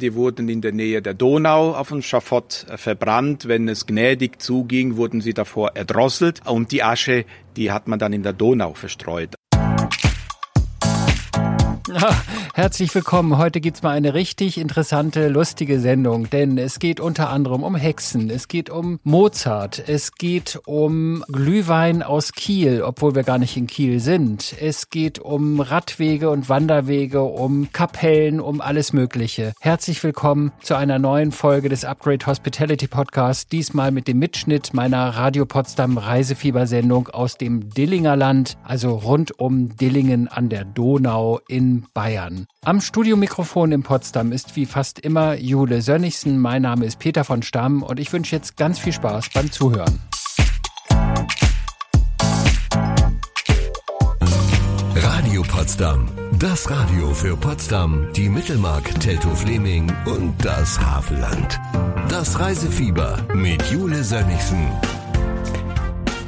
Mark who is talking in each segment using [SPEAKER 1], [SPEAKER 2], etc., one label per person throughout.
[SPEAKER 1] Die wurden in der Nähe der Donau auf dem Schafott äh, verbrannt. Wenn es gnädig zuging, wurden sie davor erdrosselt und die Asche, die hat man dann in der Donau verstreut.
[SPEAKER 2] Herzlich willkommen. Heute gibt's mal eine richtig interessante, lustige Sendung, denn es geht unter anderem um Hexen, es geht um Mozart, es geht um Glühwein aus Kiel, obwohl wir gar nicht in Kiel sind. Es geht um Radwege und Wanderwege, um Kapellen, um alles Mögliche. Herzlich willkommen zu einer neuen Folge des Upgrade Hospitality Podcast, diesmal mit dem Mitschnitt meiner Radio Potsdam Reisefiebersendung aus dem Dillinger Land, also rund um Dillingen an der Donau in Bayern. Am Studiomikrofon in Potsdam ist wie fast immer Jule Sönnigsen. Mein Name ist Peter von Stamm und ich wünsche jetzt ganz viel Spaß beim Zuhören.
[SPEAKER 3] Radio Potsdam. Das Radio für Potsdam, die Mittelmark, Teltow-Fleming und das Havelland. Das Reisefieber mit Jule Sönnigsen.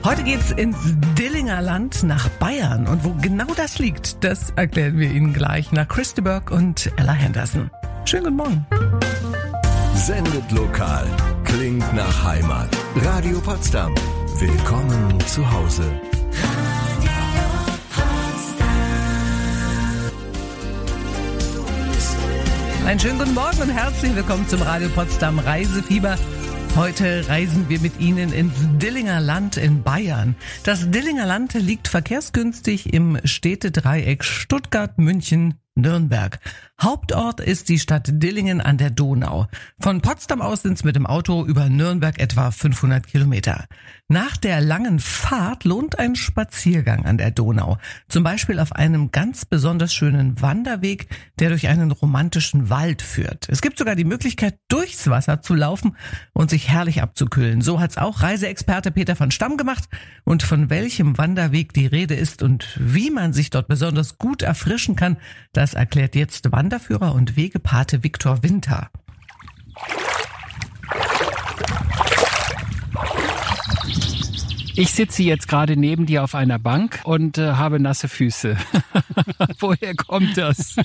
[SPEAKER 4] Heute geht's ins Dillinger Land nach Bayern. Und wo genau das liegt, das erklären wir Ihnen gleich nach Christeberg und Ella Henderson. Schönen guten Morgen.
[SPEAKER 3] Sendet lokal. Klingt nach Heimat. Radio Potsdam. Willkommen zu Hause.
[SPEAKER 4] Einen schönen guten Morgen und herzlich willkommen zum Radio Potsdam Reisefieber. Heute reisen wir mit Ihnen ins Dillinger Land in Bayern. Das Dillinger Land liegt verkehrsgünstig im Städtedreieck Stuttgart, München, Nürnberg. Hauptort ist die Stadt Dillingen an der Donau. Von Potsdam aus sind es mit dem Auto über Nürnberg etwa 500 Kilometer. Nach der langen Fahrt lohnt ein Spaziergang an der Donau. Zum Beispiel auf einem ganz besonders schönen Wanderweg, der durch einen romantischen Wald führt. Es gibt sogar die Möglichkeit, durchs Wasser zu laufen und sich herrlich abzukühlen. So hat's auch Reiseexperte Peter von Stamm gemacht. Und von welchem Wanderweg die Rede ist und wie man sich dort besonders gut erfrischen kann, das erklärt jetzt Wanderführer und Wegepate Viktor Winter.
[SPEAKER 2] Ich sitze jetzt gerade neben dir auf einer Bank und äh, habe nasse Füße. Woher kommt das?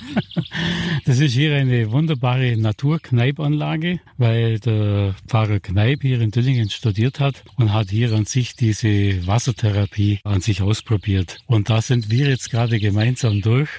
[SPEAKER 5] Das ist hier eine wunderbare Naturkneipanlage, weil der Pfarrer Kneip hier in Dillingen studiert hat und hat hier an sich diese Wassertherapie an sich ausprobiert. Und da sind wir jetzt gerade gemeinsam durch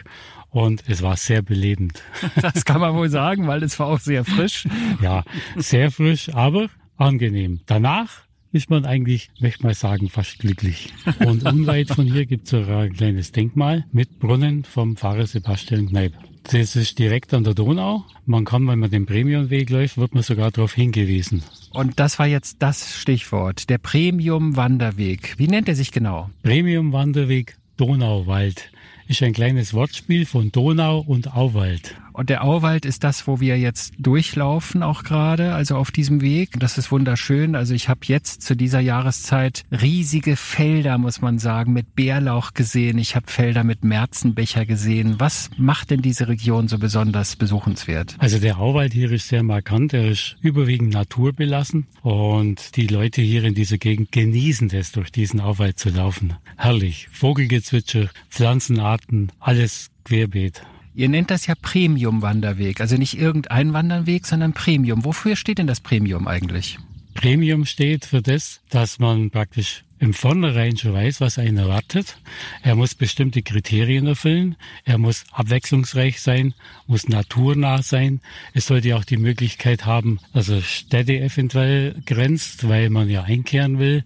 [SPEAKER 5] und es war sehr belebend.
[SPEAKER 2] Das kann man wohl sagen, weil es war auch sehr frisch.
[SPEAKER 5] Ja, sehr frisch, aber angenehm. Danach ist man eigentlich, möchte mal sagen, fast glücklich. Und unweit von hier gibt es ein kleines Denkmal mit Brunnen vom Pfarrer Sebastian Kneip. Das ist direkt an der Donau. Man kann, wenn man den Premiumweg läuft, wird man sogar darauf hingewiesen.
[SPEAKER 2] Und das war jetzt das Stichwort, der Premium-Wanderweg. Wie nennt er sich genau?
[SPEAKER 5] Premium-Wanderweg Donauwald ist ein kleines Wortspiel von Donau und Auwald.
[SPEAKER 2] Und der Auwald ist das, wo wir jetzt durchlaufen, auch gerade, also auf diesem Weg. Das ist wunderschön. Also ich habe jetzt zu dieser Jahreszeit riesige Felder, muss man sagen, mit Bärlauch gesehen. Ich habe Felder mit Märzenbecher gesehen. Was macht denn diese Region so besonders besuchenswert?
[SPEAKER 5] Also der Auwald hier ist sehr markant. Er ist überwiegend naturbelassen und die Leute hier in dieser Gegend genießen es, durch diesen Auwald zu laufen. Herrlich. Vogelgezwitscher, Pflanzenarten, alles querbeet.
[SPEAKER 2] Ihr nennt das ja Premium-Wanderweg, also nicht irgendein Wanderweg, sondern Premium. Wofür steht denn das Premium eigentlich?
[SPEAKER 5] Premium steht für das, dass man praktisch im Vornherein schon weiß, was einen erwartet. Er muss bestimmte Kriterien erfüllen. Er muss abwechslungsreich sein, muss naturnah sein. Es sollte auch die Möglichkeit haben, dass er Städte eventuell grenzt, weil man ja einkehren will.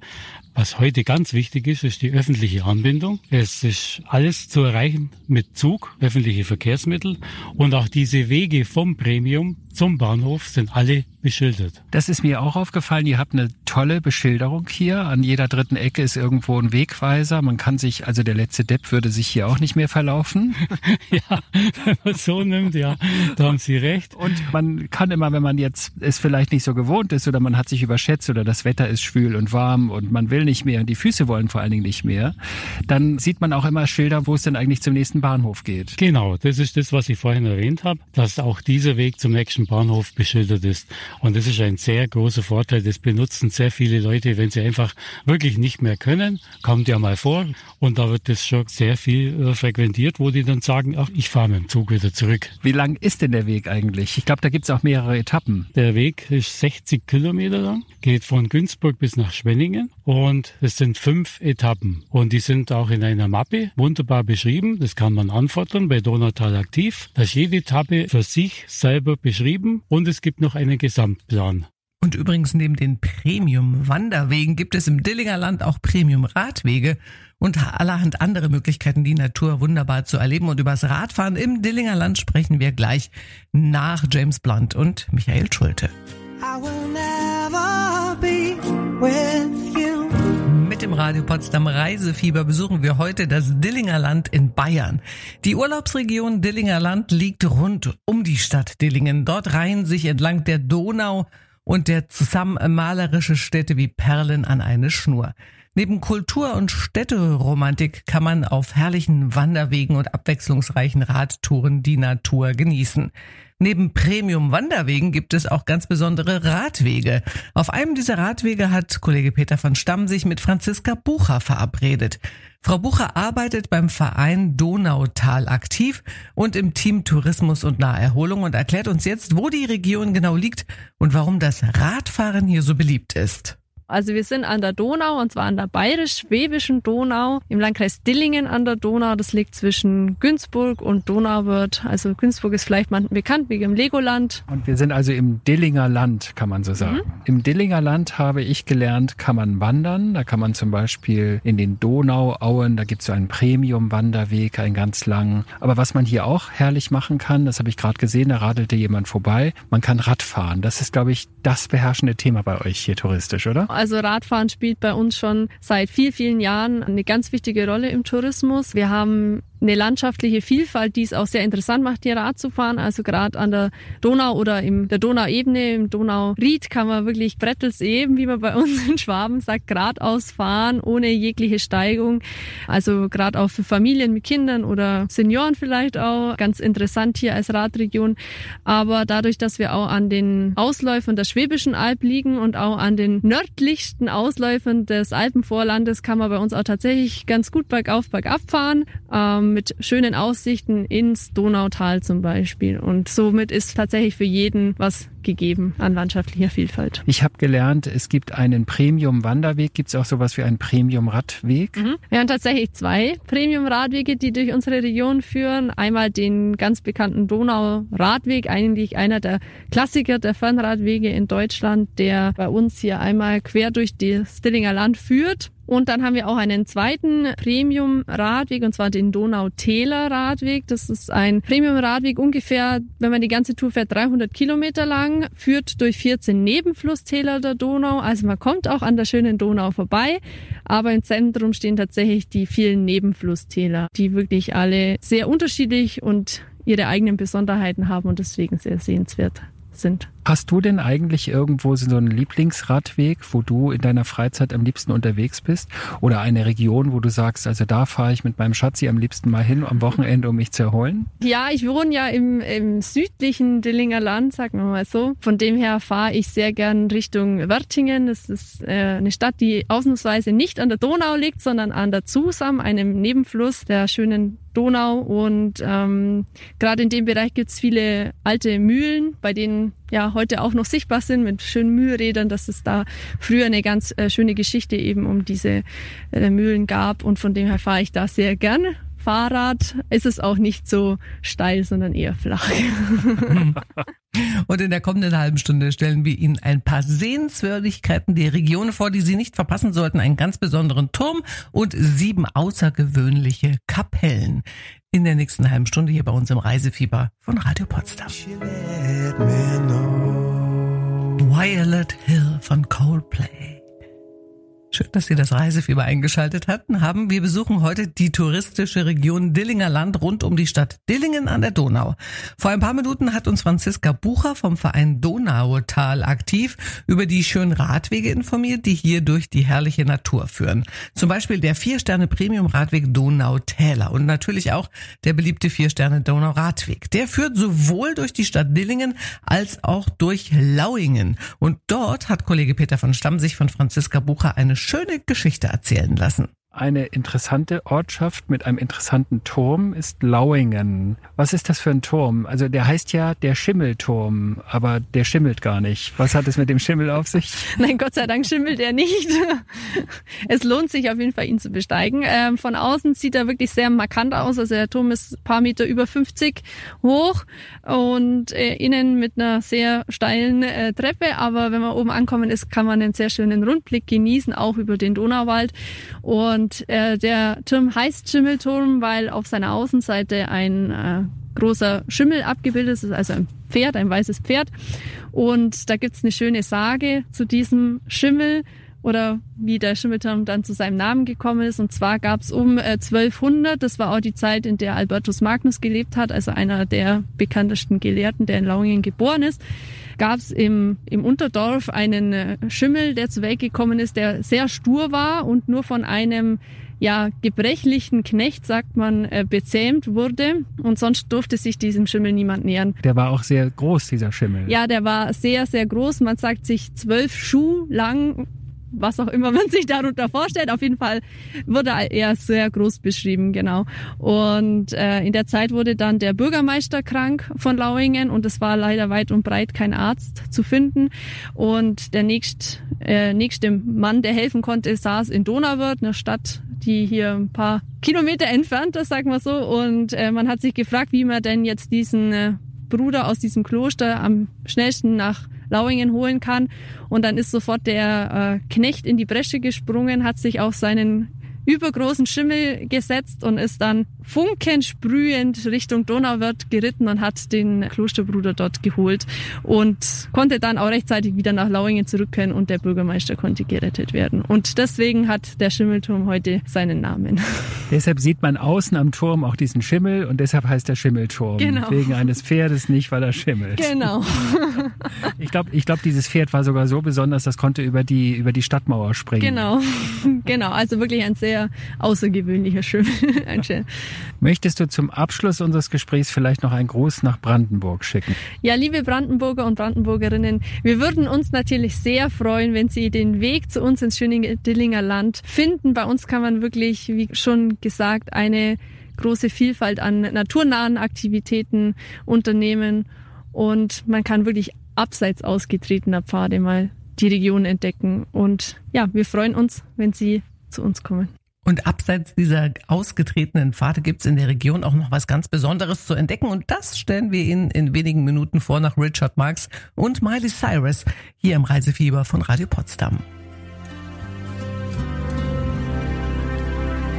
[SPEAKER 5] Was heute ganz wichtig ist, ist die öffentliche Anbindung. Es ist alles zu erreichen mit Zug, öffentliche Verkehrsmittel und auch diese Wege vom Premium zum Bahnhof sind alle beschildert.
[SPEAKER 2] Das ist mir auch aufgefallen. Ihr habt eine tolle Beschilderung hier. An jeder dritten Ecke ist irgendwo ein Wegweiser. Man kann sich, also der letzte Depp würde sich hier auch nicht mehr verlaufen.
[SPEAKER 5] ja, wenn man so nimmt, ja, da haben Sie recht.
[SPEAKER 2] Und man kann immer, wenn man jetzt es vielleicht nicht so gewohnt ist oder man hat sich überschätzt oder das Wetter ist schwül und warm und man will nicht mehr und die Füße wollen vor allen Dingen nicht mehr, dann sieht man auch immer Schilder, wo es denn eigentlich zum nächsten Bahnhof geht.
[SPEAKER 5] Genau, das ist das, was ich vorhin erwähnt habe, dass auch dieser Weg zum nächsten Bahnhof beschildert ist. Und das ist ein sehr großer Vorteil. Das benutzen sehr viele Leute, wenn sie einfach wirklich nicht mehr können. Kommt ja mal vor. Und da wird das schon sehr viel äh, frequentiert, wo die dann sagen, ach, ich fahre mit dem Zug wieder zurück.
[SPEAKER 2] Wie lang ist denn der Weg eigentlich? Ich glaube, da gibt es auch mehrere Etappen.
[SPEAKER 5] Der Weg ist 60 Kilometer lang, geht von Günzburg bis nach Schwenningen und es sind fünf Etappen. Und die sind auch in einer Mappe wunderbar beschrieben. Das kann man anfordern bei Donautal aktiv. Da ist jede Etappe für sich selber beschrieben und es gibt noch einen Gesamtplan.
[SPEAKER 4] Und übrigens neben den Premium-Wanderwegen gibt es im Dillinger Land auch Premium-Radwege und allerhand andere Möglichkeiten, die Natur wunderbar zu erleben. Und übers Radfahren im Dillinger Land sprechen wir gleich nach James Blunt und Michael Schulte. Mit dem Radio Potsdam Reisefieber besuchen wir heute das Dillinger Land in Bayern. Die Urlaubsregion Dillinger Land liegt rund um die Stadt Dillingen. Dort reihen sich entlang der Donau und der zusammen malerische Städte wie Perlen an eine Schnur. Neben Kultur- und Städteromantik kann man auf herrlichen Wanderwegen und abwechslungsreichen Radtouren die Natur genießen. Neben Premium-Wanderwegen gibt es auch ganz besondere Radwege. Auf einem dieser Radwege hat Kollege Peter von Stamm sich mit Franziska Bucher verabredet. Frau Bucher arbeitet beim Verein Donautal aktiv und im Team Tourismus und Naherholung und erklärt uns jetzt, wo die Region genau liegt und warum das Radfahren hier so beliebt ist.
[SPEAKER 6] Also wir sind an der Donau und zwar an der bayerisch-schwäbischen Donau im Landkreis Dillingen an der Donau. Das liegt zwischen Günzburg und Donauwörth. Also Günzburg ist vielleicht mal bekannt wegen dem Legoland.
[SPEAKER 2] Und wir sind also im Dillinger Land, kann man so sagen. Mhm. Im Dillinger Land habe ich gelernt, kann man wandern. Da kann man zum Beispiel in den Donauauen, da gibt es so einen Premium-Wanderweg, einen ganz langen. Aber was man hier auch herrlich machen kann, das habe ich gerade gesehen, da radelte jemand vorbei, man kann Radfahren. Das ist, glaube ich, das beherrschende Thema bei euch hier touristisch, oder?
[SPEAKER 6] Also Radfahren spielt bei uns schon seit vielen, vielen Jahren eine ganz wichtige Rolle im Tourismus. Wir haben eine landschaftliche Vielfalt, die es auch sehr interessant macht, hier Rad zu fahren. Also gerade an der Donau oder in der Donauebene, im Donauried kann man wirklich Brettelseben, wie man bei uns in Schwaben sagt, geradeaus fahren, ohne jegliche Steigung. Also gerade auch für Familien mit Kindern oder Senioren vielleicht auch. Ganz interessant hier als Radregion. Aber dadurch, dass wir auch an den Ausläufern der Schwäbischen Alb liegen und auch an den nördlichsten Ausläufern des Alpenvorlandes, kann man bei uns auch tatsächlich ganz gut bergauf, bergab fahren. Ähm, mit schönen Aussichten ins Donautal zum Beispiel. Und somit ist tatsächlich für jeden was gegeben an landschaftlicher Vielfalt.
[SPEAKER 2] Ich habe gelernt, es gibt einen Premium-Wanderweg. Gibt es auch sowas wie einen Premium-Radweg?
[SPEAKER 6] Mhm. Wir haben tatsächlich zwei Premium-Radwege, die durch unsere Region führen. Einmal den ganz bekannten Donau-Radweg, eigentlich einer der Klassiker der Fernradwege in Deutschland, der bei uns hier einmal quer durch das Stillinger Land führt. Und dann haben wir auch einen zweiten Premium-Radweg, und zwar den Donau-Täler Radweg. Das ist ein Premium-Radweg ungefähr, wenn man die ganze Tour fährt, 300 Kilometer lang, führt durch 14 Nebenflusstäler der Donau. Also man kommt auch an der schönen Donau vorbei, aber im Zentrum stehen tatsächlich die vielen Nebenflusstäler, die wirklich alle sehr unterschiedlich und ihre eigenen Besonderheiten haben und deswegen sehr sehenswert sind.
[SPEAKER 2] Hast du denn eigentlich irgendwo so einen Lieblingsradweg, wo du in deiner Freizeit am liebsten unterwegs bist? Oder eine Region, wo du sagst, also da fahre ich mit meinem Schatzi am liebsten mal hin am Wochenende, um mich zu erholen?
[SPEAKER 6] Ja, ich wohne ja im, im südlichen Dillinger Land, sagen wir mal so. Von dem her fahre ich sehr gern Richtung Wörtingen. Das ist äh, eine Stadt, die ausnahmsweise nicht an der Donau liegt, sondern an der Zusam, einem Nebenfluss der schönen Donau. Und ähm, gerade in dem Bereich gibt's viele alte Mühlen, bei denen ja heute auch noch sichtbar sind mit schönen Mühlrädern, dass es da früher eine ganz äh, schöne Geschichte eben um diese äh, Mühlen gab und von dem her fahre ich da sehr gerne. Fahrrad ist es auch nicht so steil, sondern eher flach.
[SPEAKER 4] Und in der kommenden halben Stunde stellen wir Ihnen ein paar Sehenswürdigkeiten der Region vor, die Sie nicht verpassen sollten. Einen ganz besonderen Turm und sieben außergewöhnliche Kapellen. In der nächsten halben Stunde hier bei uns im Reisefieber von Radio Potsdam. Violet Hill von Coldplay. Schön, dass Sie das Reisefieber eingeschaltet hatten haben. Wir besuchen heute die touristische Region Dillinger Land rund um die Stadt Dillingen an der Donau. Vor ein paar Minuten hat uns Franziska Bucher vom Verein Donautal aktiv über die schönen Radwege informiert, die hier durch die herrliche Natur führen. Zum Beispiel der Vier-Sterne-Premium-Radweg Donautäler und natürlich auch der beliebte Vier-Sterne-Donau-Radweg. Der führt sowohl durch die Stadt Dillingen als auch durch Lauingen. Und dort hat Kollege Peter von Stamm sich von Franziska Bucher eine schöne Geschichte erzählen lassen.
[SPEAKER 2] Eine interessante Ortschaft mit einem interessanten Turm ist Lauingen. Was ist das für ein Turm? Also der heißt ja der Schimmelturm, aber der schimmelt gar nicht. Was hat es mit dem Schimmel auf sich?
[SPEAKER 6] Nein, Gott sei Dank schimmelt er nicht. Es lohnt sich auf jeden Fall, ihn zu besteigen. Ähm, von außen sieht er wirklich sehr markant aus. Also der Turm ist ein paar Meter über 50 hoch und äh, innen mit einer sehr steilen äh, Treppe. Aber wenn man oben ankommen ist, kann man einen sehr schönen Rundblick genießen, auch über den Donauwald. Und und äh, der Turm heißt Schimmelturm, weil auf seiner Außenseite ein äh, großer Schimmel abgebildet ist, also ein Pferd, ein weißes Pferd. Und da gibt's eine schöne Sage zu diesem Schimmel oder wie der Schimmelturm dann zu seinem Namen gekommen ist. Und zwar gab's um äh, 1200, das war auch die Zeit, in der Albertus Magnus gelebt hat, also einer der bekanntesten Gelehrten, der in Lauingen geboren ist gab es im, im Unterdorf einen äh, Schimmel, der zu Welt gekommen ist, der sehr stur war und nur von einem ja, gebrechlichen Knecht, sagt man, äh, bezähmt wurde. Und sonst durfte sich diesem Schimmel niemand nähern.
[SPEAKER 2] Der war auch sehr groß, dieser Schimmel.
[SPEAKER 6] Ja, der war sehr, sehr groß. Man sagt sich zwölf Schuh lang was auch immer man sich darunter vorstellt. Auf jeden Fall wurde er sehr groß beschrieben, genau. Und äh, in der Zeit wurde dann der Bürgermeister krank von Lauingen und es war leider weit und breit kein Arzt zu finden. Und der nächst, äh, nächste Mann, der helfen konnte, saß in Donauwörth, einer Stadt, die hier ein paar Kilometer entfernt ist, sagen wir so. Und äh, man hat sich gefragt, wie man denn jetzt diesen äh, Bruder aus diesem Kloster am schnellsten nach Lauingen holen kann. Und dann ist sofort der äh, Knecht in die Bresche gesprungen, hat sich auf seinen übergroßen Schimmel gesetzt und ist dann funkensprühend Richtung Donauwörth geritten und hat den Klosterbruder dort geholt und konnte dann auch rechtzeitig wieder nach Lauingen zurückkehren und der Bürgermeister konnte gerettet werden. Und deswegen hat der Schimmelturm heute seinen Namen.
[SPEAKER 2] Deshalb sieht man außen am Turm auch diesen Schimmel und deshalb heißt der Schimmelturm. Genau. Wegen eines Pferdes, nicht weil er schimmelt.
[SPEAKER 6] Genau.
[SPEAKER 2] Ich glaube, ich glaub, dieses Pferd war sogar so besonders, das konnte über die, über die Stadtmauer springen.
[SPEAKER 6] Genau. Genau. Also wirklich ein sehr außergewöhnlicher Schimmel.
[SPEAKER 2] Möchtest du zum Abschluss unseres Gesprächs vielleicht noch einen Gruß nach Brandenburg schicken?
[SPEAKER 6] Ja, liebe Brandenburger und Brandenburgerinnen, wir würden uns natürlich sehr freuen, wenn Sie den Weg zu uns ins schöne Dillinger Land finden. Bei uns kann man wirklich, wie schon gesagt, eine große Vielfalt an naturnahen Aktivitäten unternehmen und man kann wirklich abseits ausgetretener Pfade mal die Region entdecken. Und ja, wir freuen uns, wenn Sie zu uns kommen.
[SPEAKER 4] Und abseits dieser ausgetretenen Pfade gibt's in der Region auch noch was ganz Besonderes zu entdecken. Und das stellen wir Ihnen in wenigen Minuten vor nach Richard Marx und Miley Cyrus hier im Reisefieber von Radio Potsdam.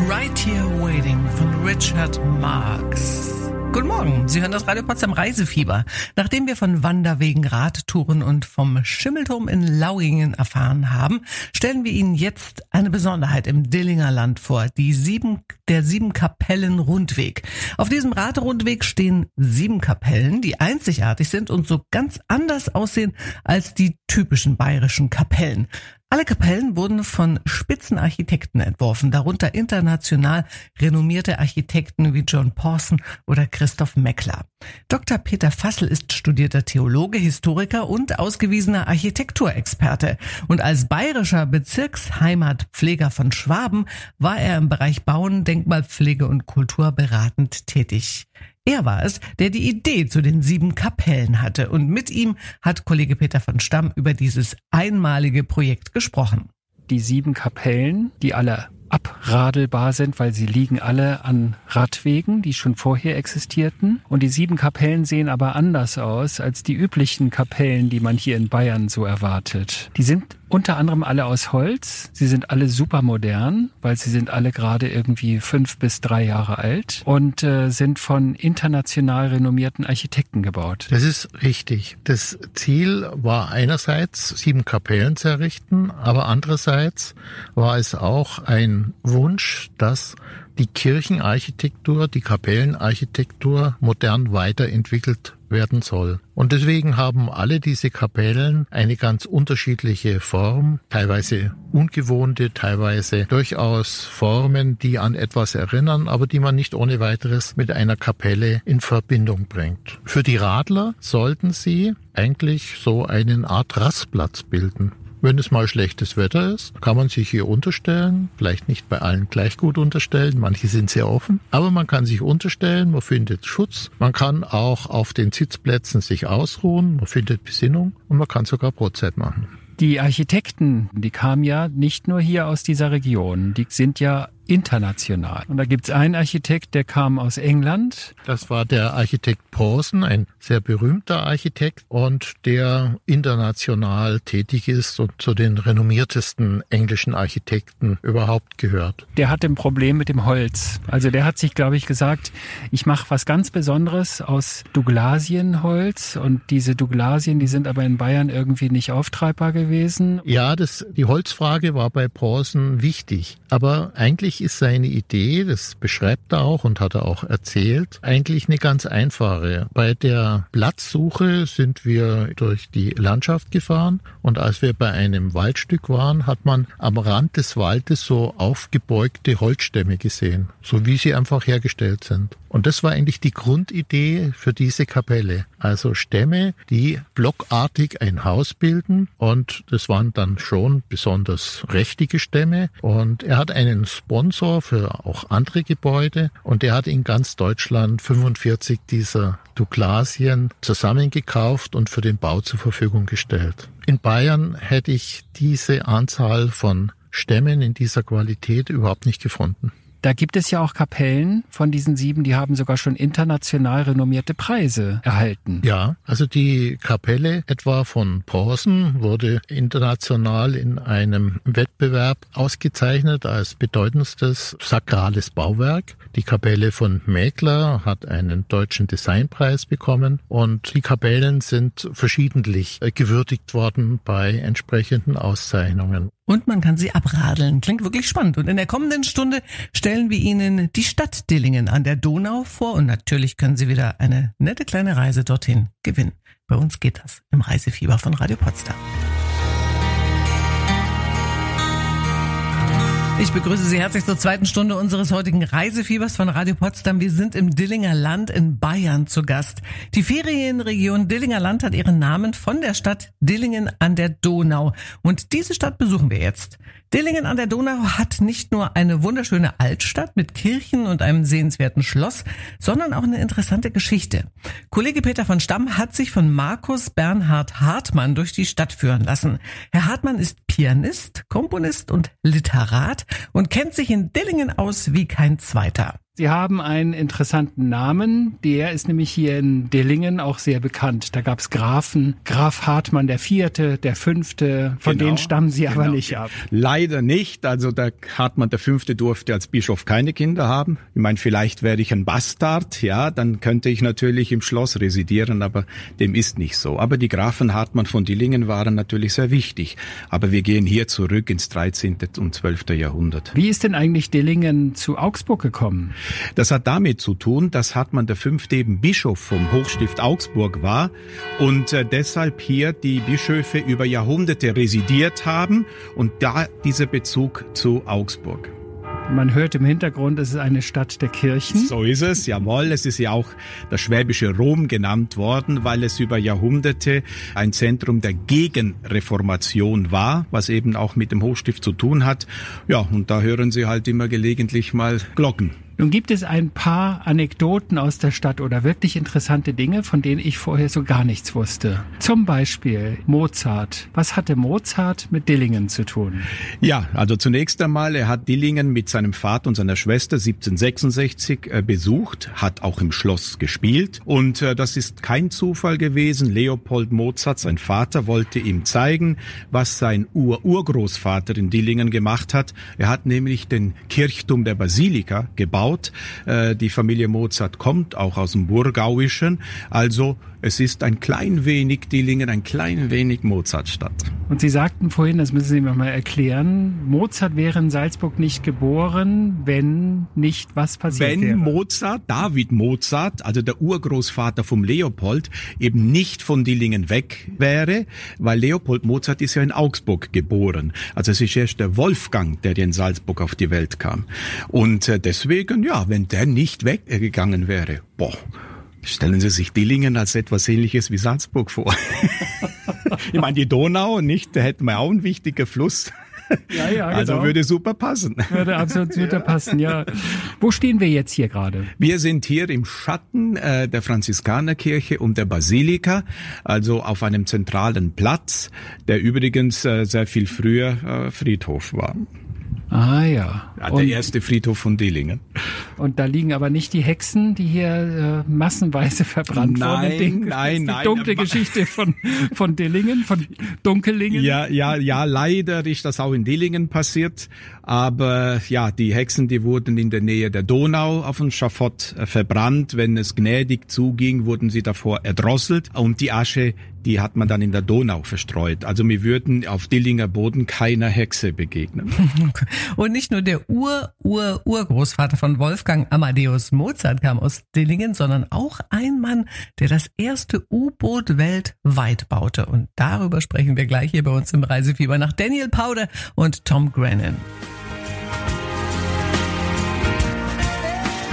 [SPEAKER 4] Right Here Waiting von Richard Marx. Guten Morgen, Sie hören das Radio Potsdam Reisefieber. Nachdem wir von Wanderwegen, Radtouren und vom Schimmelturm in Lauingen erfahren haben, stellen wir Ihnen jetzt eine Besonderheit im Dillinger Land vor, die sieben, der sieben Kapellen Rundweg. Auf diesem Radrundweg stehen sieben Kapellen, die einzigartig sind und so ganz anders aussehen als die typischen bayerischen Kapellen. Alle Kapellen wurden von Spitzenarchitekten entworfen, darunter international renommierte Architekten wie John Pawson oder Christoph Meckler. Dr. Peter Fassel ist studierter Theologe, Historiker und ausgewiesener Architekturexperte. Und als bayerischer Bezirksheimatpfleger von Schwaben war er im Bereich Bauen, Denkmalpflege und Kultur beratend tätig. Er war es, der die Idee zu den sieben Kapellen hatte und mit ihm hat Kollege Peter von Stamm über dieses einmalige Projekt gesprochen.
[SPEAKER 2] Die sieben Kapellen, die alle abradelbar sind, weil sie liegen alle an Radwegen, die schon vorher existierten. Und die sieben Kapellen sehen aber anders aus als die üblichen Kapellen, die man hier in Bayern so erwartet. Die sind unter anderem alle aus Holz. Sie sind alle super modern, weil sie sind alle gerade irgendwie fünf bis drei Jahre alt und äh, sind von international renommierten Architekten gebaut.
[SPEAKER 7] Das ist richtig. Das Ziel war einerseits sieben Kapellen zu errichten, aber andererseits war es auch ein Wunsch, dass die Kirchenarchitektur, die Kapellenarchitektur modern weiterentwickelt werden soll. Und deswegen haben alle diese Kapellen eine ganz unterschiedliche Form, teilweise ungewohnte, teilweise durchaus Formen, die an etwas erinnern, aber die man nicht ohne weiteres mit einer Kapelle in Verbindung bringt. Für die Radler sollten sie eigentlich so einen Art Rastplatz bilden. Wenn es mal schlechtes Wetter ist, kann man sich hier unterstellen. Vielleicht nicht bei allen gleich gut unterstellen. Manche sind sehr offen. Aber man kann sich unterstellen. Man findet Schutz. Man kann auch auf den Sitzplätzen sich ausruhen. Man findet Besinnung und man kann sogar Brotzeit machen.
[SPEAKER 2] Die Architekten, die kamen ja nicht nur hier aus dieser Region, die sind ja international. Und da gibt's einen Architekt, der kam aus England.
[SPEAKER 7] Das war der Architekt Pawson, ein sehr berühmter Architekt und der international tätig ist und zu den renommiertesten englischen Architekten überhaupt gehört.
[SPEAKER 2] Der hat ein Problem mit dem Holz. Also der hat sich, glaube ich, gesagt, ich mache was ganz Besonderes aus Douglasienholz und diese Douglasien, die sind aber in Bayern irgendwie nicht auftreibbar gewesen.
[SPEAKER 7] Ja, das, die Holzfrage war bei Pawson wichtig, aber eigentlich eigentlich ist seine Idee, das beschreibt er auch und hat er auch erzählt, eigentlich eine ganz einfache. Bei der Platzsuche sind wir durch die Landschaft gefahren und als wir bei einem Waldstück waren, hat man am Rand des Waldes so aufgebeugte Holzstämme gesehen, so wie sie einfach hergestellt sind. Und das war eigentlich die Grundidee für diese Kapelle. Also Stämme, die blockartig ein Haus bilden. Und das waren dann schon besonders rechtige Stämme. Und er hat einen Sponsor für auch andere Gebäude. Und er hat in ganz Deutschland 45 dieser Douglasien zusammengekauft und für den Bau zur Verfügung gestellt. In Bayern hätte ich diese Anzahl von Stämmen in dieser Qualität überhaupt nicht gefunden.
[SPEAKER 2] Da gibt es ja auch Kapellen von diesen sieben, die haben sogar schon international renommierte Preise erhalten.
[SPEAKER 7] Ja, also die Kapelle etwa von Porsen wurde international in einem Wettbewerb ausgezeichnet als bedeutendstes sakrales Bauwerk. Die Kapelle von Mäkler hat einen deutschen Designpreis bekommen und die Kapellen sind verschiedentlich gewürdigt worden bei entsprechenden Auszeichnungen.
[SPEAKER 4] Und man kann sie abradeln. Klingt wirklich spannend. Und in der kommenden Stunde stellen wir Ihnen die Stadt Dillingen an der Donau vor. Und natürlich können Sie wieder eine nette kleine Reise dorthin gewinnen. Bei uns geht das im Reisefieber von Radio Potsdam. Ich begrüße Sie herzlich zur zweiten Stunde unseres heutigen Reisefiebers von Radio Potsdam. Wir sind im Dillinger Land in Bayern zu Gast. Die Ferienregion Dillinger Land hat ihren Namen von der Stadt Dillingen an der Donau. Und diese Stadt besuchen wir jetzt. Dillingen an der Donau hat nicht nur eine wunderschöne Altstadt mit Kirchen und einem sehenswerten Schloss, sondern auch eine interessante Geschichte. Kollege Peter von Stamm hat sich von Markus Bernhard Hartmann durch die Stadt führen lassen. Herr Hartmann ist Pianist, Komponist und Literat und kennt sich in Dillingen aus wie kein zweiter.
[SPEAKER 2] Sie haben einen interessanten Namen, der ist nämlich hier in Dillingen auch sehr bekannt. Da gab es Grafen, Graf Hartmann der Vierte, der Fünfte, von genau, denen stammen Sie genau. aber nicht ab.
[SPEAKER 1] Leider nicht. Also der Hartmann der Fünfte durfte als Bischof keine Kinder haben. Ich meine, vielleicht wäre ich ein Bastard, ja, dann könnte ich natürlich im Schloss residieren, aber dem ist nicht so. Aber die Grafen Hartmann von Dillingen waren natürlich sehr wichtig. Aber wir gehen hier zurück ins 13. und 12. Jahrhundert.
[SPEAKER 2] Wie ist denn eigentlich Dillingen zu Augsburg gekommen?
[SPEAKER 1] Das hat damit zu tun, dass Hartmann der Fünfte eben Bischof vom Hochstift Augsburg war und äh, deshalb hier die Bischöfe über Jahrhunderte residiert haben und da dieser Bezug zu Augsburg.
[SPEAKER 2] Man hört im Hintergrund, es ist eine Stadt der Kirchen.
[SPEAKER 1] So ist es, jawohl. Es ist ja auch das schwäbische Rom genannt worden, weil es über Jahrhunderte ein Zentrum der Gegenreformation war, was eben auch mit dem Hochstift zu tun hat. Ja, und da hören Sie halt immer gelegentlich mal Glocken.
[SPEAKER 2] Nun gibt es ein paar Anekdoten aus der Stadt oder wirklich interessante Dinge, von denen ich vorher so gar nichts wusste. Zum Beispiel Mozart. Was hatte Mozart mit Dillingen zu tun?
[SPEAKER 1] Ja, also zunächst einmal, er hat Dillingen mit seinem Vater und seiner Schwester 1766 äh, besucht, hat auch im Schloss gespielt und äh, das ist kein Zufall gewesen. Leopold Mozart, sein Vater, wollte ihm zeigen, was sein Ur-Urgroßvater in Dillingen gemacht hat. Er hat nämlich den Kirchturm der Basilika gebaut gebaut. Äh, die Familie Mozart kommt auch aus dem Burgauischen. Also es ist ein klein wenig Dillingen, ein klein wenig Mozartstadt.
[SPEAKER 2] Und Sie sagten vorhin, das müssen Sie mir mal erklären, Mozart wäre in Salzburg nicht geboren, wenn nicht was passiert
[SPEAKER 1] wenn
[SPEAKER 2] wäre.
[SPEAKER 1] Wenn Mozart, David Mozart, also der Urgroßvater vom Leopold, eben nicht von Dillingen weg wäre, weil Leopold Mozart ist ja in Augsburg geboren. Also es ist erst der Wolfgang, der in Salzburg auf die Welt kam. Und äh, deswegen, ja, wenn der nicht weggegangen wäre, boah, Stellen Sie sich Dillingen als etwas ähnliches wie Salzburg vor. ich meine, die Donau, nicht? Da hätten wir auch einen wichtigen Fluss.
[SPEAKER 2] Ja, ja,
[SPEAKER 1] also
[SPEAKER 2] genau.
[SPEAKER 1] würde super passen.
[SPEAKER 2] Würde absolut super passen, ja. Wo stehen wir jetzt hier gerade?
[SPEAKER 1] Wir sind hier im Schatten äh, der Franziskanerkirche und der Basilika, also auf einem zentralen Platz, der übrigens äh, sehr viel früher äh, Friedhof war.
[SPEAKER 2] Ah ja.
[SPEAKER 1] ja der erste Friedhof von Dillingen.
[SPEAKER 2] Und da liegen aber nicht die Hexen, die hier äh, massenweise verbrannt
[SPEAKER 1] nein,
[SPEAKER 2] wurden.
[SPEAKER 1] Nein,
[SPEAKER 2] die
[SPEAKER 1] nein.
[SPEAKER 2] dunkle Geschichte von, von Dillingen, von Dunkelingen.
[SPEAKER 1] Ja, ja, ja, leider ist das auch in Dillingen passiert. Aber ja, die Hexen, die wurden in der Nähe der Donau auf dem Schafott äh, verbrannt. Wenn es gnädig zuging, wurden sie davor erdrosselt. Und die Asche, die hat man dann in der Donau verstreut. Also wir würden auf Dillinger Boden keiner Hexe begegnen.
[SPEAKER 4] Und nicht nur der Ur-Ur-Urgroßvater von Wolfgang Amadeus Mozart kam aus Dillingen, sondern auch ein Mann, der das erste U-Boot weltweit baute. Und darüber sprechen wir gleich hier bei uns im Reisefieber nach Daniel Powder und Tom Grennan.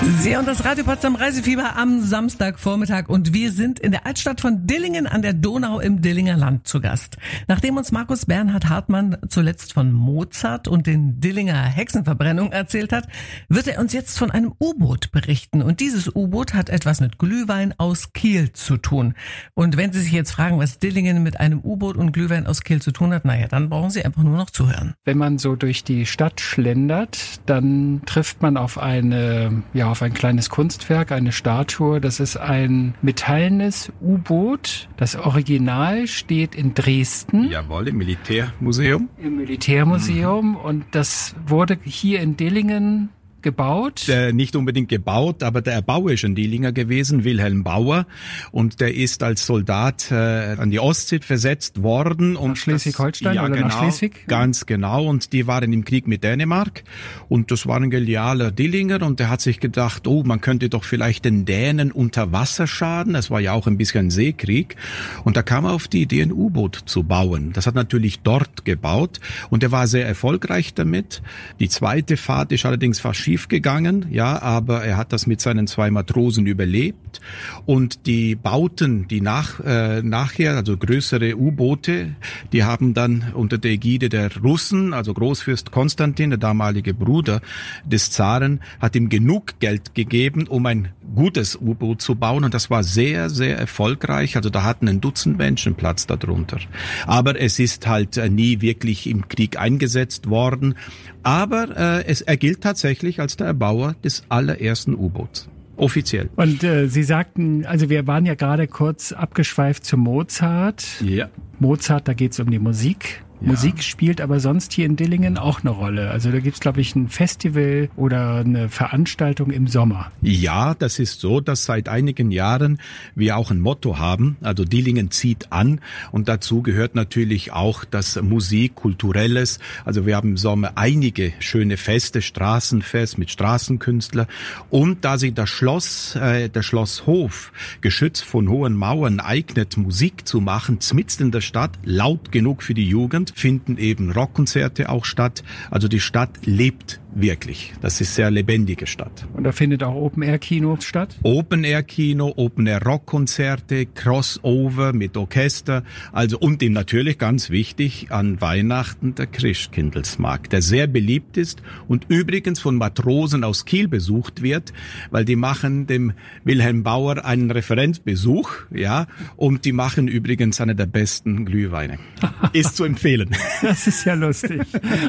[SPEAKER 4] Sie und das Radio Potsdam Reisefieber am Samstagvormittag und wir sind in der Altstadt von Dillingen an der Donau im Dillinger Land zu Gast. Nachdem uns Markus Bernhard Hartmann zuletzt von Mozart und den Dillinger Hexenverbrennung erzählt hat, wird er uns jetzt von einem U-Boot berichten und dieses U-Boot hat etwas mit Glühwein aus Kiel zu tun. Und wenn Sie sich jetzt fragen, was Dillingen mit einem U-Boot und Glühwein aus Kiel zu tun hat, naja, dann brauchen Sie einfach nur noch zuhören.
[SPEAKER 2] Wenn man so durch die Stadt schlendert, dann trifft man auf eine, ja, auf ein kleines Kunstwerk, eine Statue. Das ist ein metallenes U-Boot. Das Original steht in Dresden.
[SPEAKER 1] Jawohl, im Militärmuseum.
[SPEAKER 2] Im Militärmuseum. Mhm. Und das wurde hier in Dillingen gebaut?
[SPEAKER 1] Der, nicht unbedingt gebaut, aber der Erbauer ist ein Dielinger gewesen, Wilhelm Bauer. Und der ist als Soldat äh, an die Ostsee versetzt worden. Und
[SPEAKER 2] nach Schleswig-Holstein ja, oder
[SPEAKER 1] genau,
[SPEAKER 2] nach Schleswig?
[SPEAKER 1] Ganz genau. Und die waren im Krieg mit Dänemark. Und das war ein genialer Dillinger. Und der hat sich gedacht, oh, man könnte doch vielleicht den Dänen unter Wasser schaden. Das war ja auch ein bisschen Seekrieg. Und da kam er auf die Idee, ein U-Boot zu bauen. Das hat natürlich dort gebaut. Und er war sehr erfolgreich damit. Die zweite Fahrt ist allerdings fast schief gegangen, ja, aber er hat das mit seinen zwei Matrosen überlebt und die Bauten, die nach, äh, nachher, also größere U-Boote, die haben dann unter der Ägide der Russen, also Großfürst Konstantin, der damalige Bruder des Zaren, hat ihm genug Geld gegeben, um ein gutes U-Boot zu bauen und das war sehr, sehr erfolgreich. Also da hatten ein Dutzend Menschen Platz darunter. Aber es ist halt äh, nie wirklich im Krieg eingesetzt worden. Aber äh, es, er gilt tatsächlich als der Erbauer des allerersten U-Boots. Offiziell.
[SPEAKER 2] Und äh, Sie sagten, also wir waren ja gerade kurz abgeschweift zu Mozart.
[SPEAKER 1] Ja.
[SPEAKER 2] Mozart, da geht es um die Musik. Ja. Musik spielt aber sonst hier in Dillingen auch eine Rolle. Also da gibt's glaube ich, ein Festival oder eine Veranstaltung im Sommer.
[SPEAKER 1] Ja, das ist so, dass seit einigen Jahren wir auch ein Motto haben. Also Dillingen zieht an und dazu gehört natürlich auch das Musik, Kulturelles. Also wir haben im Sommer einige schöne Feste, Straßenfest mit Straßenkünstler. Und da sich das Schloss, äh, der Schlosshof, geschützt von hohen Mauern, eignet, Musik zu machen, mitten in der Stadt, laut genug für die Jugend, finden eben Rockkonzerte auch statt. Also die Stadt lebt wirklich. Das ist sehr lebendige Stadt.
[SPEAKER 2] Und da findet auch Open-Air-Kino statt?
[SPEAKER 1] Open-Air-Kino, Open-Air-Rockkonzerte, Crossover mit Orchester, also und dem natürlich ganz wichtig an Weihnachten der Christkindlesmarkt, der sehr beliebt ist und übrigens von Matrosen aus Kiel besucht wird, weil die machen dem Wilhelm Bauer einen Referenzbesuch, ja, und die machen übrigens eine der besten Glühweine. Ist zu empfehlen.
[SPEAKER 2] Das ist ja lustig.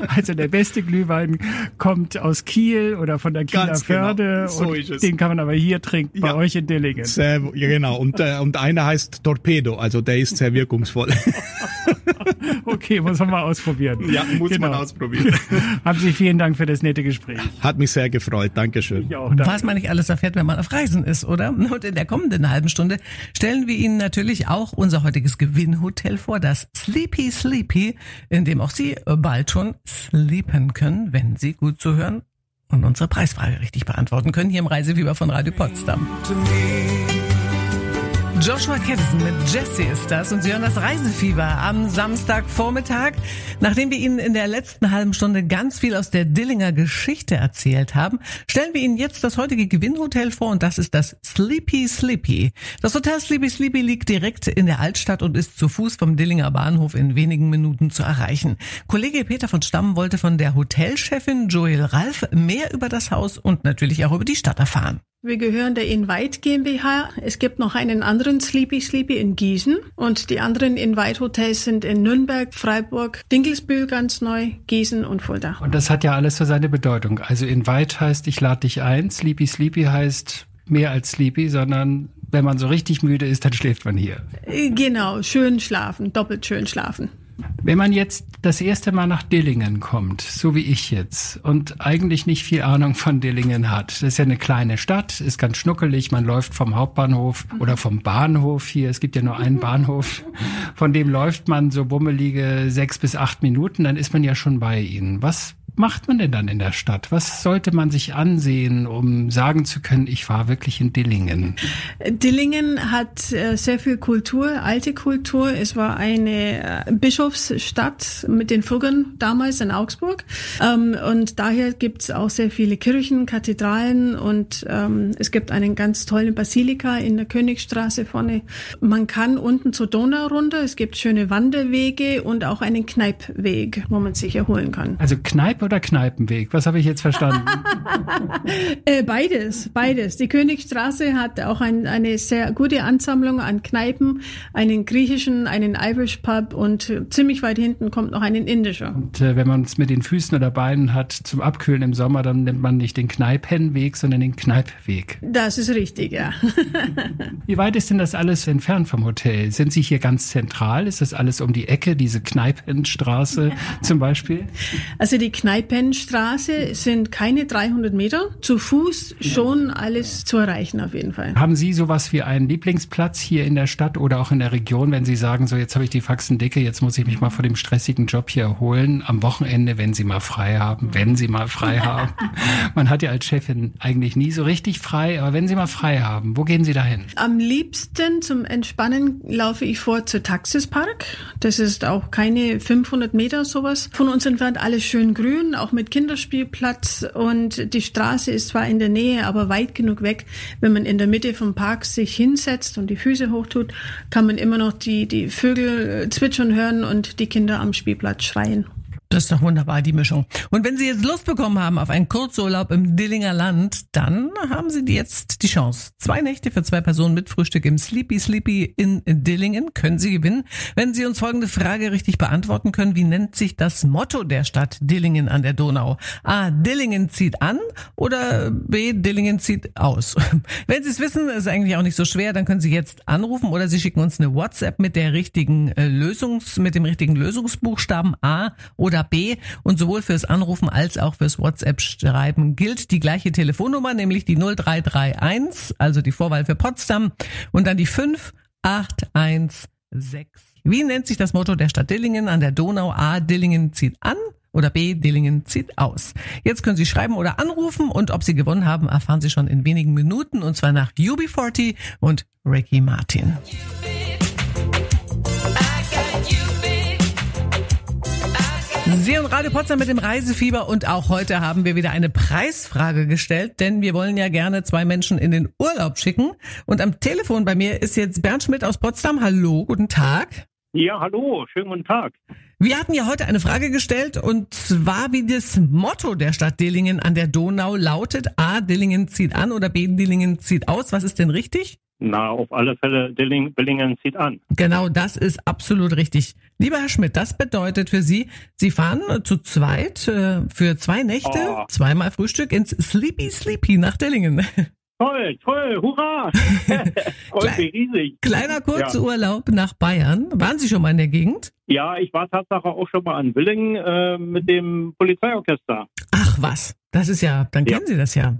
[SPEAKER 2] Also der beste Glühwein kommt aus Kiel oder von der Kieler
[SPEAKER 1] Ganz genau.
[SPEAKER 2] Förde
[SPEAKER 1] So
[SPEAKER 2] und
[SPEAKER 1] ist
[SPEAKER 2] den kann man aber hier trinken, bei
[SPEAKER 1] Ja.
[SPEAKER 2] euch in Dillingen.
[SPEAKER 1] Sehr, ja, genau. Und, äh, und einer heißt Torpedo, also der ist sehr wirkungsvoll.
[SPEAKER 2] Okay, muss man mal ausprobieren.
[SPEAKER 1] Ja, muss man
[SPEAKER 2] Genau.
[SPEAKER 1] ausprobieren.
[SPEAKER 2] Haben Sie vielen Dank für das nette Gespräch.
[SPEAKER 1] Hat mich sehr gefreut. Dankeschön.
[SPEAKER 2] Ich auch. Danke.
[SPEAKER 4] Was man nicht alles erfährt, wenn man auf Reisen ist, oder? Und in der kommenden halben Stunde stellen wir Ihnen natürlich auch unser heutiges Gewinnhotel vor, das Sleepy Sleepy, in dem auch Sie bald schon sleepen können, wenn Sie gut zuhören und unsere Preisfrage richtig beantworten können, hier im Reisefieber von Radio Potsdam. Joshua Caddison mit Jesse ist das und Sie hören das Reisefieber am Samstagvormittag. Nachdem wir Ihnen in der letzten halben Stunde ganz viel aus der Dillinger Geschichte erzählt haben, stellen wir Ihnen jetzt das heutige Gewinnhotel vor und das ist das Sleepy Sleepy. Das Hotel Sleepy Sleepy liegt direkt in der Altstadt und ist zu Fuß vom Dillinger Bahnhof in wenigen Minuten zu erreichen. Kollege Peter von Stamm wollte von der Hotelchefin Joel Ralf mehr über das Haus und natürlich auch über die Stadt erfahren.
[SPEAKER 8] Wir gehören der Invite GmbH. Es gibt noch einen anderen Sleepy Sleepy in Gießen und die anderen Invite Hotels sind in Nürnberg, Freiburg, Dinkelsbühl ganz neu, Gießen und Fulda.
[SPEAKER 2] Und das hat ja alles so seine Bedeutung. Also Invite heißt, ich lade dich ein. Sleepy Sleepy heißt mehr als Sleepy, sondern wenn man so richtig müde ist, dann schläft man hier.
[SPEAKER 8] Äh, Genau, schön schlafen, doppelt schön schlafen.
[SPEAKER 2] Wenn man jetzt das erste Mal nach Dillingen kommt, so wie ich jetzt, und eigentlich nicht viel Ahnung von Dillingen hat, das ist ja eine kleine Stadt, ist ganz schnuckelig, man läuft vom Hauptbahnhof oder vom Bahnhof hier, es gibt ja nur einen Bahnhof, von dem läuft man so bummelige sechs bis acht Minuten, dann ist man ja schon bei Ihnen. Was macht man denn dann in der Stadt? Was sollte man sich ansehen, um sagen zu können, ich war wirklich in Dillingen?
[SPEAKER 8] Dillingen hat äh, sehr viel Kultur, alte Kultur. Es war eine äh, Bischofsstadt mit den Fuggern damals in Augsburg. Ähm, und daher gibt es auch sehr viele Kirchen, Kathedralen und ähm, es gibt einen ganz tollen Basilika in der Königstraße vorne. Man kann unten zur Donau runter. Es gibt schöne Wanderwege und auch einen Kneipweg, wo man sich erholen kann.
[SPEAKER 2] Also Oder Kneipenweg? Was habe ich jetzt verstanden?
[SPEAKER 8] Äh, beides, beides. Die Königstraße hat auch ein, eine sehr gute Ansammlung an Kneipen, einen griechischen, einen Irish Pub und ziemlich weit hinten kommt noch einen indischer.
[SPEAKER 2] Und äh, wenn man es mit den Füßen oder Beinen hat zum Abkühlen im Sommer, dann nimmt man nicht den Kneipenweg, sondern den Kneipweg.
[SPEAKER 8] Das ist richtig, ja.
[SPEAKER 2] Wie weit ist denn das alles entfernt vom Hotel? Sind Sie hier ganz zentral? Ist das alles um die Ecke, diese Kneipenstraße zum Beispiel?
[SPEAKER 8] Also die Kneipenstraße sind keine 300 Meter, zu Fuß schon alles zu erreichen auf jeden Fall.
[SPEAKER 2] Haben Sie sowas wie einen Lieblingsplatz hier in der Stadt oder auch in der Region, wenn Sie sagen, so jetzt habe ich die Faxen dicke, jetzt muss ich mich mal vor dem stressigen Job hier erholen, am Wochenende, wenn Sie mal frei haben, wenn Sie mal frei haben. Man hat ja als Chefin eigentlich nie so richtig frei, aber wenn Sie mal frei haben, wo gehen Sie dahin?
[SPEAKER 8] Am liebsten zum Entspannen laufe ich vor zur Taxis Park. Das ist auch keine 500 Meter sowas. Von uns entfernt alles schön grün, auch mit Kinderspielplatz und die Straße ist zwar in der Nähe, aber weit genug weg. Wenn man in der Mitte vom Park sich hinsetzt und die Füße hochtut, kann man immer noch die, die Vögel zwitschern hören und die Kinder am Spielplatz schreien.
[SPEAKER 4] Das ist doch wunderbar, die Mischung. Und wenn Sie jetzt Lust bekommen haben auf einen Kurzurlaub im Dillinger Land, dann haben Sie jetzt die Chance. Zwei Nächte für zwei Personen mit Frühstück im Sleepy Sleepy in Dillingen können Sie gewinnen, wenn Sie uns folgende Frage richtig beantworten können. Wie nennt sich das Motto der Stadt Dillingen an der Donau? A. Dillingen zieht an oder B. Dillingen zieht aus. Wenn Sie es wissen, ist eigentlich auch nicht so schwer, dann können Sie jetzt anrufen oder Sie schicken uns eine WhatsApp mit der richtigen äh, Lösungs, mit dem richtigen Lösungsbuchstaben A oder B. Und sowohl fürs Anrufen als auch fürs WhatsApp-Schreiben gilt die gleiche Telefonnummer, nämlich die 0331, also die Vorwahl für Potsdam und dann die 5816. Wie nennt sich das Motto der Stadt Dillingen an der Donau? A. Dillingen zieht an oder B. Dillingen zieht aus. Jetzt können Sie schreiben oder anrufen und ob Sie gewonnen haben, erfahren Sie schon in wenigen Minuten und zwar nach UB40 und Ricky Martin. Sie und Radio Potsdam mit dem Reisefieber und auch heute haben wir wieder eine Preisfrage gestellt, denn wir wollen ja gerne zwei Menschen in den Urlaub schicken. Und am Telefon bei mir ist jetzt Bernd Schmidt aus Potsdam. Hallo, guten Tag.
[SPEAKER 9] Ja, hallo, schönen guten Tag.
[SPEAKER 4] Wir hatten ja heute eine Frage gestellt und zwar, wie das Motto der Stadt Dillingen an der Donau lautet. A, Dillingen zieht an oder B, Dillingen zieht aus. Was ist denn richtig?
[SPEAKER 9] Na, auf alle Fälle, Dilling, Billingen zieht an.
[SPEAKER 4] Genau, das ist absolut richtig. Lieber Herr Schmidt, das bedeutet für Sie, Sie fahren zu zweit äh, für zwei Nächte,
[SPEAKER 9] Oh.
[SPEAKER 4] zweimal Frühstück ins Sleepy Sleepy nach Dillingen.
[SPEAKER 9] Toll, toll, hurra! Freut mich riesig.
[SPEAKER 4] Kleiner
[SPEAKER 9] Ja.
[SPEAKER 4] Kurzurlaub nach Bayern. Waren Sie schon mal in der Gegend?
[SPEAKER 9] Ja, ich war Tatsache auch schon mal an Willingen äh, mit dem Polizeiorchester.
[SPEAKER 4] Ach was, das ist ja, dann
[SPEAKER 9] Ja.
[SPEAKER 4] kennen Sie das ja.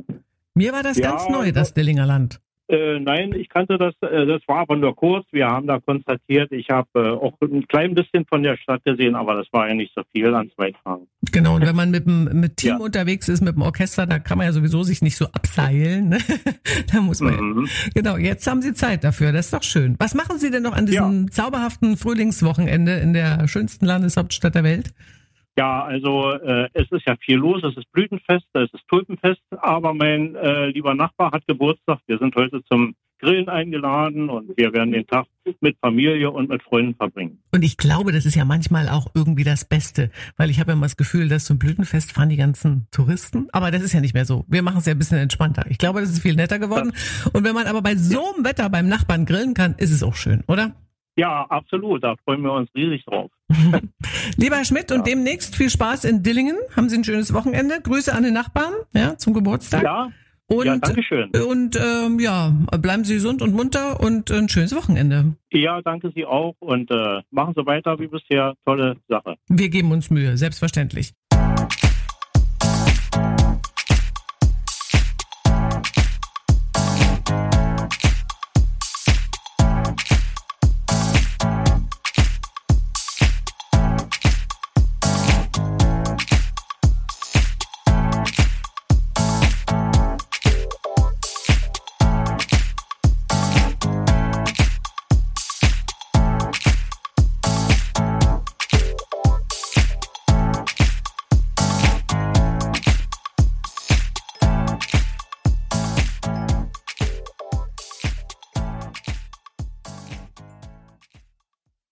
[SPEAKER 4] Mir war das
[SPEAKER 9] Ja,
[SPEAKER 4] ganz neu, das Dillinger Land.
[SPEAKER 9] Äh, nein, ich kannte das, äh, das war aber nur kurz. Wir haben da konstatiert, ich habe äh, auch ein klein bisschen von der Stadt gesehen, aber das war ja nicht so viel ans Weitfahren.
[SPEAKER 4] Genau, und wenn man mit dem mit Team
[SPEAKER 9] Ja.
[SPEAKER 4] unterwegs ist, mit dem Orchester, da kann man ja sowieso sich nicht so abseilen. Ne? da muss man.
[SPEAKER 9] Mhm.
[SPEAKER 4] Genau, jetzt haben Sie Zeit dafür. Das ist doch schön. Was machen Sie denn noch an diesem zauberhaften Frühlingswochenende in der schönsten Landeshauptstadt der Welt?
[SPEAKER 9] Ja, also äh, es ist ja viel los. Es ist Blütenfest, es ist Tulpenfest, aber mein äh, lieber Nachbar hat Geburtstag. Wir sind heute zum Grillen eingeladen und wir werden den Tag mit Familie und mit Freunden verbringen.
[SPEAKER 4] Und ich glaube, das ist ja manchmal auch irgendwie das Beste, weil ich habe ja immer das Gefühl, dass zum Blütenfest fahren die ganzen Touristen. Aber das ist ja nicht mehr so. Wir machen es ja ein bisschen entspannter. Ich glaube, das ist viel netter geworden. Und wenn man aber bei so einem Wetter beim Nachbarn grillen kann, ist es auch schön, oder?
[SPEAKER 9] Ja, absolut. Da freuen wir uns riesig drauf.
[SPEAKER 4] Lieber Herr Schmidt, und demnächst viel Spaß in Dillingen. Haben Sie ein schönes Wochenende. Grüße an den Nachbarn, ja, zum Geburtstag.
[SPEAKER 9] Ja,
[SPEAKER 4] und,
[SPEAKER 9] ja, danke schön.
[SPEAKER 4] Und ähm, ja, bleiben Sie gesund und munter und ein schönes Wochenende.
[SPEAKER 9] Ja, danke Sie auch und äh, machen Sie weiter wie bisher. Tolle Sache.
[SPEAKER 4] Wir geben uns Mühe, selbstverständlich.